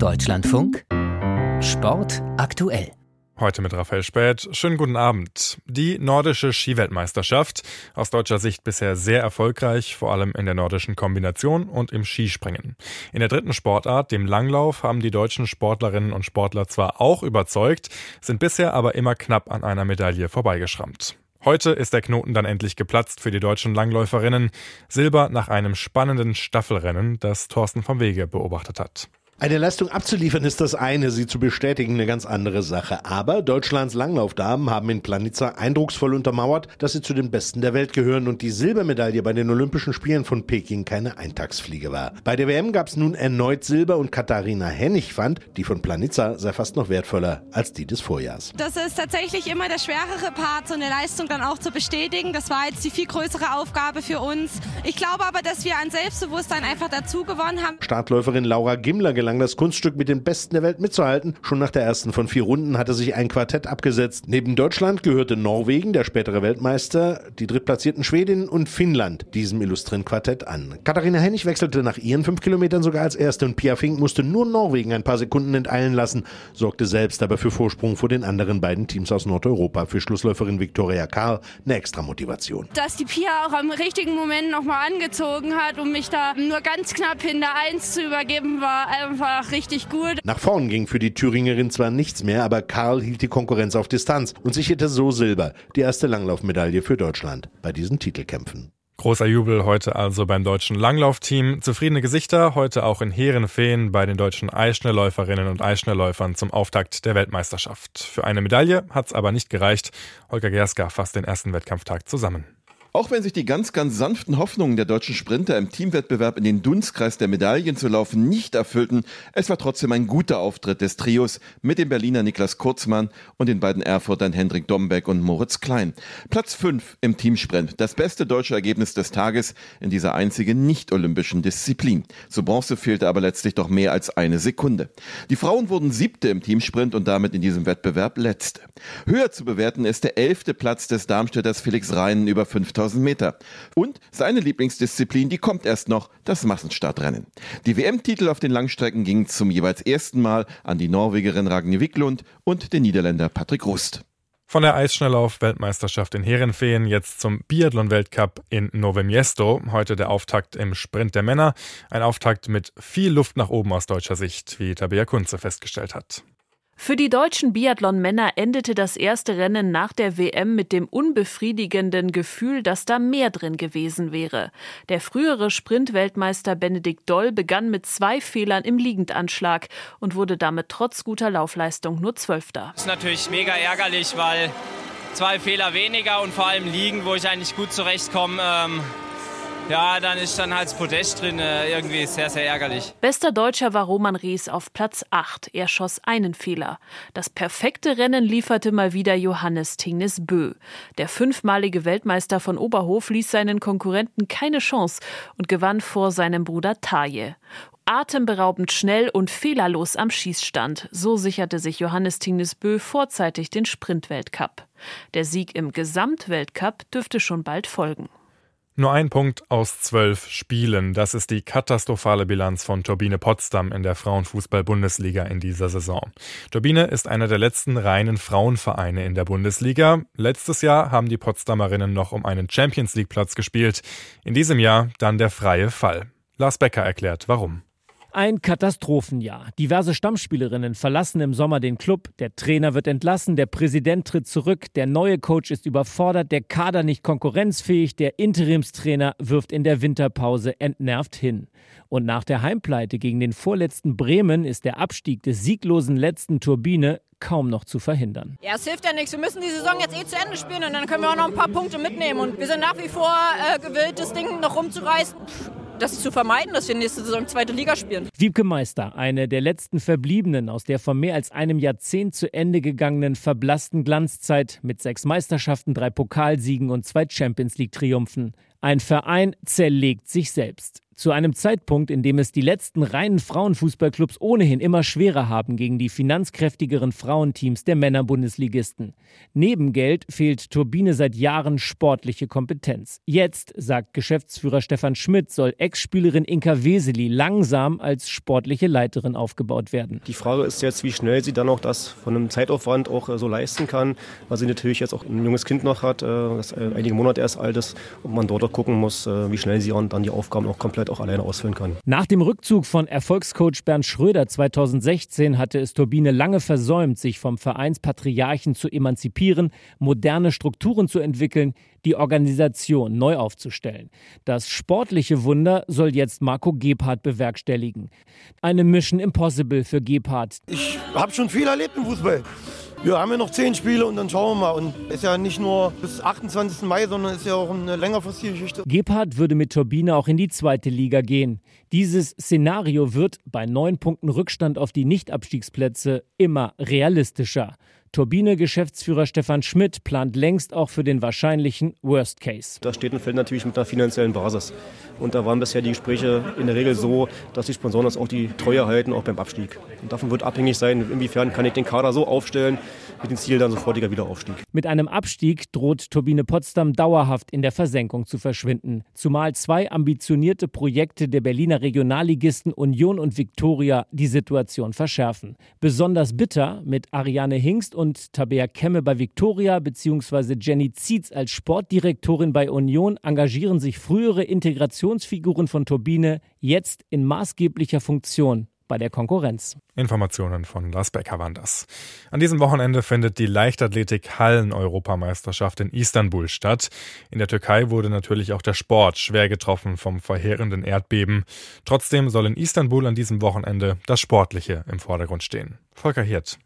Deutschlandfunk Sport aktuell. Heute mit Raphael Späth. Schönen guten Abend. Die nordische Skiweltmeisterschaft. Aus deutscher Sicht bisher sehr erfolgreich, vor allem in der nordischen Kombination und im Skispringen. In der dritten Sportart, dem Langlauf, haben die deutschen Sportlerinnen und Sportler zwar auch überzeugt, sind bisher aber immer knapp an einer Medaille vorbeigeschrammt. Heute ist der Knoten dann endlich geplatzt für die deutschen Langläuferinnen. Silber nach einem spannenden Staffelrennen, das Thorsten vom Wege beobachtet hat. Eine Leistung abzuliefern ist das eine, sie zu bestätigen eine ganz andere Sache. Aber Deutschlands Langlaufdamen haben in Planitza eindrucksvoll untermauert, dass sie zu den Besten der Welt gehören und die Silbermedaille bei den Olympischen Spielen von Peking keine Eintagsfliege war. Bei der WM gab es nun erneut Silber und Katharina Hennig fand, die von Planitza sei fast noch wertvoller als die des Vorjahrs. Das ist tatsächlich immer der schwerere Part, so eine Leistung dann auch zu bestätigen. Das war jetzt die viel größere Aufgabe für uns. Ich glaube aber, dass wir an Selbstbewusstsein einfach dazu gewonnen haben. Startläuferin Laura Gimler gelang das Kunststück mit den Besten der Welt mitzuhalten. Schon nach der ersten von vier Runden hatte sich ein Quartett abgesetzt. Neben Deutschland gehörte Norwegen, der spätere Weltmeister, die drittplatzierten Schwedinnen und Finnland diesem illustren Quartett an. Katharina Hennig wechselte nach ihren fünf Kilometern sogar als Erste und Pia Fink musste nur Norwegen ein paar Sekunden enteilen lassen, sorgte selbst aber für Vorsprung vor den anderen beiden Teams aus Nordeuropa. Für Schlussläuferin Viktoria Karl eine extra Motivation. Dass die Pia auch am richtigen Moment nochmal angezogen hat, um mich da nur ganz knapp hinter eins zu übergeben, war einfach richtig gut. Nach vorn ging für die Thüringerin zwar nichts mehr, aber Karl hielt die Konkurrenz auf Distanz und sicherte so Silber, die erste Langlaufmedaille für Deutschland bei diesen Titelkämpfen. Großer Jubel heute also beim deutschen Langlaufteam. Zufriedene Gesichter heute auch in Heerenfeen bei den deutschen Eisschnellläuferinnen und Eisschnellläufern zum Auftakt der Weltmeisterschaft. Für eine Medaille hat's aber nicht gereicht. Holger Gerska fasst den ersten Wettkampftag zusammen. Auch wenn sich die ganz, ganz sanften Hoffnungen der deutschen Sprinter im Teamwettbewerb in den Dunstkreis der Medaillen zu laufen nicht erfüllten, es war trotzdem ein guter Auftritt des Trios mit dem Berliner Niklas Kurzmann und den beiden Erfurtern Hendrik Dombeck und Moritz Klein. Platz 5 im Teamsprint, das beste deutsche Ergebnis des Tages in dieser einzigen nicht-olympischen Disziplin. Zu Bronze fehlte aber letztlich doch mehr als eine Sekunde. Die Frauen wurden siebte im Teamsprint und damit in diesem Wettbewerb letzte. Höher zu bewerten ist der elfte Platz des Darmstädters Felix Reinen über 5000 5000 Meter. Und seine Lieblingsdisziplin, die kommt erst noch, das Massenstartrennen. Die WM-Titel auf den Langstrecken gingen zum jeweils ersten Mal an die Norwegerin Ragnhild Wiklund und den Niederländer Patrick Rust. Von der Eisschnelllauf-Weltmeisterschaft in Herenfeen jetzt zum Biathlon-Weltcup in Nove Miesto. Heute der Auftakt im Sprint der Männer. Ein Auftakt mit viel Luft nach oben aus deutscher Sicht, wie Tabea Kunze festgestellt hat. Für die deutschen Biathlon-Männer endete das erste Rennen nach der WM mit dem unbefriedigenden Gefühl, dass da mehr drin gewesen wäre. Der frühere Sprintweltmeister Benedikt Doll begann mit zwei Fehlern im Liegendanschlag und wurde damit trotz guter Laufleistung nur Zwölfter. Das ist natürlich mega ärgerlich, weil zwei Fehler weniger und vor allem liegen, wo ich eigentlich gut zurechtkomme. Ähm ja, dann ist dann halt das Podest drin. Äh, irgendwie sehr, sehr ärgerlich. Bester Deutscher war Roman Ries auf Platz 8. Er schoss einen Fehler. Das perfekte Rennen lieferte mal wieder Johannes Tingnes Bö. Der fünfmalige Weltmeister von Oberhof ließ seinen Konkurrenten keine Chance und gewann vor seinem Bruder Taje atemberaubend schnell und fehlerlos am Schießstand. So sicherte sich Johannes Tingnes Bö vorzeitig den Sprintweltcup. Der Sieg im Gesamtweltcup dürfte schon bald folgen. Nur ein Punkt aus zwölf Spielen. Das ist die katastrophale Bilanz von Turbine Potsdam in der Frauenfußball-Bundesliga in dieser Saison. Turbine ist einer der letzten reinen Frauenvereine in der Bundesliga. Letztes Jahr haben die Potsdamerinnen noch um einen Champions League-Platz gespielt. In diesem Jahr dann der freie Fall. Lars Becker erklärt, warum. Ein Katastrophenjahr. Diverse Stammspielerinnen verlassen im Sommer den Club, der Trainer wird entlassen, der Präsident tritt zurück, der neue Coach ist überfordert, der Kader nicht konkurrenzfähig, der Interimstrainer wirft in der Winterpause entnervt hin. Und nach der Heimpleite gegen den vorletzten Bremen ist der Abstieg des sieglosen letzten Turbine kaum noch zu verhindern. Ja, es hilft ja nichts. Wir müssen die Saison jetzt eh zu Ende spielen und dann können wir auch noch ein paar Punkte mitnehmen. Und wir sind nach wie vor äh, gewillt, das Ding noch rumzureißen das zu vermeiden, dass wir nächste Saison zweite Liga spielen. Wiebke Meister, eine der letzten Verbliebenen aus der vor mehr als einem Jahrzehnt zu Ende gegangenen verblassten Glanzzeit mit sechs Meisterschaften, drei Pokalsiegen und zwei Champions League-Triumphen. Ein Verein zerlegt sich selbst. Zu einem Zeitpunkt, in dem es die letzten reinen Frauenfußballclubs ohnehin immer schwerer haben gegen die finanzkräftigeren Frauenteams der Männerbundesligisten. Neben Geld fehlt Turbine seit Jahren sportliche Kompetenz. Jetzt, sagt Geschäftsführer Stefan Schmidt, soll Ex-Spielerin Inka Weseli langsam als sportliche Leiterin aufgebaut werden. Die Frage ist jetzt, wie schnell sie dann auch das von einem Zeitaufwand auch äh, so leisten kann, weil sie natürlich jetzt auch ein junges Kind noch hat, äh, das äh, einige Monate erst alt ist und man dort auch gucken muss, wie schnell sie dann die Aufgaben auch komplett auch alleine ausfüllen kann. Nach dem Rückzug von Erfolgscoach Bernd Schröder 2016 hatte es Turbine lange versäumt, sich vom Vereinspatriarchen zu emanzipieren, moderne Strukturen zu entwickeln, die Organisation neu aufzustellen. Das sportliche Wunder soll jetzt Marco Gebhardt bewerkstelligen. Eine Mission Impossible für Gebhardt. Ich habe schon viel erlebt im Fußball. Wir haben ja noch zehn Spiele und dann schauen wir mal. Und ist ja nicht nur bis 28. Mai, sondern ist ja auch eine längerfristige Geschichte. Gebhardt würde mit Turbine auch in die zweite Liga gehen. Dieses Szenario wird bei neun Punkten Rückstand auf die Nichtabstiegsplätze immer realistischer. Turbine-Geschäftsführer Stefan Schmidt plant längst auch für den wahrscheinlichen Worst Case. Das steht und fällt natürlich mit einer finanziellen Basis. Und da waren bisher die Gespräche in der Regel so, dass die Sponsoren uns auch die Treue halten, auch beim Abstieg. Und davon wird abhängig sein, inwiefern kann ich den Kader so aufstellen, mit dem Ziel dann sofortiger Wiederaufstieg. Mit einem Abstieg droht Turbine Potsdam dauerhaft in der Versenkung zu verschwinden. Zumal zwei ambitionierte Projekte der Berliner Regionalligisten Union und Viktoria die Situation verschärfen. Besonders bitter mit Ariane Hingst und Tabea Kemme bei Viktoria bzw. Jenny Zietz als Sportdirektorin bei Union engagieren sich frühere Integrationsfiguren von Turbine jetzt in maßgeblicher Funktion bei der Konkurrenz. Informationen von Lars Becker waren das. An diesem Wochenende findet die Leichtathletik-Hallen-Europameisterschaft in Istanbul statt. In der Türkei wurde natürlich auch der Sport schwer getroffen vom verheerenden Erdbeben. Trotzdem soll in Istanbul an diesem Wochenende das Sportliche im Vordergrund stehen. Volker Hirt.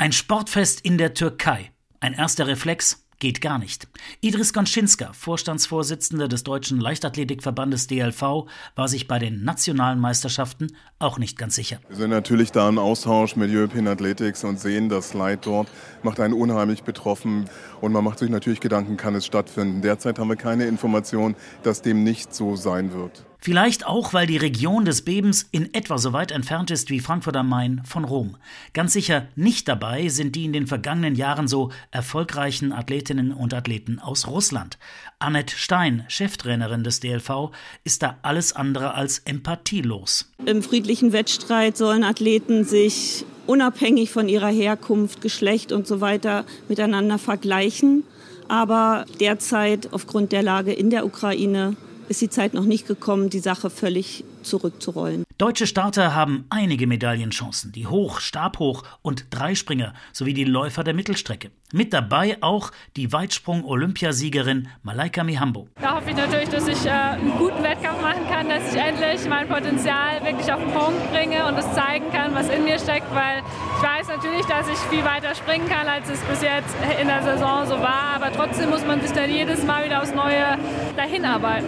Ein Sportfest in der Türkei. Ein erster Reflex, geht gar nicht. Idris Gonschinska, Vorstandsvorsitzender des Deutschen Leichtathletikverbandes DLV, war sich bei den nationalen Meisterschaften auch nicht ganz sicher. Wir sind natürlich da im Austausch mit European Athletics und sehen, das Leid dort macht einen unheimlich betroffen. Und man macht sich natürlich Gedanken, kann es stattfinden. Derzeit haben wir keine Information, dass dem nicht so sein wird. Vielleicht auch, weil die Region des Bebens in etwa so weit entfernt ist wie Frankfurt am Main von Rom. Ganz sicher nicht dabei sind die in den vergangenen Jahren so erfolgreichen Athletinnen und Athleten aus Russland. Annette Stein, Cheftrainerin des DLV, ist da alles andere als empathielos. Im friedlichen Wettstreit sollen Athleten sich unabhängig von ihrer Herkunft, Geschlecht und so weiter miteinander vergleichen. Aber derzeit aufgrund der Lage in der Ukraine ist die Zeit noch nicht gekommen, die Sache völlig zurückzurollen. Deutsche Starter haben einige Medaillenchancen, die Hoch-, Stabhoch- und Dreispringer sowie die Läufer der Mittelstrecke. Mit dabei auch die Weitsprung-Olympiasiegerin Malaika Mihambo. Da hoffe ich natürlich, dass ich äh, einen guten Wettkampf machen kann, dass ich endlich mein Potenzial wirklich auf den Punkt bringe und es zeigen kann, was in mir steckt, weil ich weiß natürlich, dass ich viel weiter springen kann, als es bis jetzt in der Saison so war, aber trotzdem muss man sich dann jedes Mal wieder aufs Neue dahin arbeiten.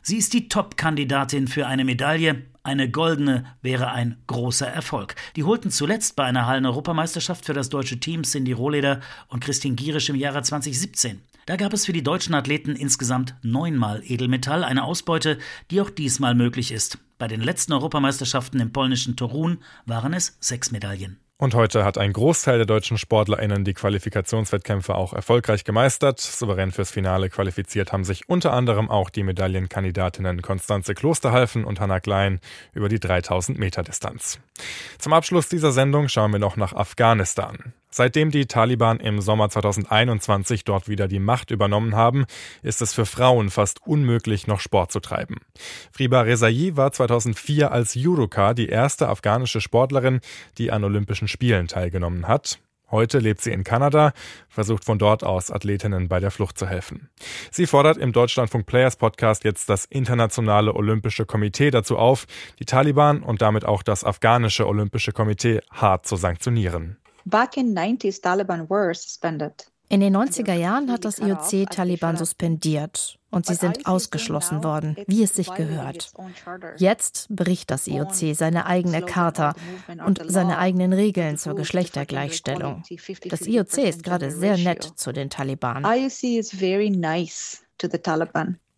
Sie ist die Top-Kandidatin für eine Medaille. Eine goldene wäre ein großer Erfolg. Die holten zuletzt bei einer Hallen-Europameisterschaft für das deutsche Team Cindy Rohleder und Christine Gierisch im Jahre 2017. Da gab es für die deutschen Athleten insgesamt neunmal Edelmetall, eine Ausbeute, die auch diesmal möglich ist. Bei den letzten Europameisterschaften im polnischen Torun waren es sechs Medaillen. Und heute hat ein Großteil der deutschen SportlerInnen die Qualifikationswettkämpfe auch erfolgreich gemeistert. Souverän fürs Finale qualifiziert haben sich unter anderem auch die Medaillenkandidatinnen Konstanze Klosterhalfen und Hanna Klein über die 3000 Meter Distanz. Zum Abschluss dieser Sendung schauen wir noch nach Afghanistan. Seitdem die Taliban im Sommer 2021 dort wieder die Macht übernommen haben, ist es für Frauen fast unmöglich, noch Sport zu treiben. Friba Rezai war 2004 als Judoka die erste afghanische Sportlerin, die an Olympischen Spielen teilgenommen hat. Heute lebt sie in Kanada, versucht von dort aus Athletinnen bei der Flucht zu helfen. Sie fordert im Deutschlandfunk Players Podcast jetzt das Internationale Olympische Komitee dazu auf, die Taliban und damit auch das afghanische Olympische Komitee hart zu sanktionieren. In den 90er Jahren hat das IOC Taliban suspendiert und sie sind ausgeschlossen worden, wie es sich gehört. Jetzt bricht das IOC seine eigene Charta und seine eigenen Regeln zur Geschlechtergleichstellung. Das IOC ist gerade sehr nett zu den Taliban.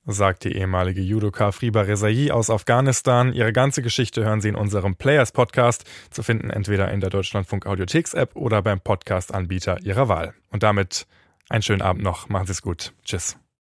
Sagt die ehemalige Judoka Friba Rezai aus Afghanistan. Ihre ganze Geschichte hören Sie in unserem Players Podcast, zu finden entweder in der Deutschlandfunk Audiotheks App oder beim Podcast-Anbieter Ihrer Wahl. Und damit einen schönen Abend noch. Machen Sie es gut. Tschüss.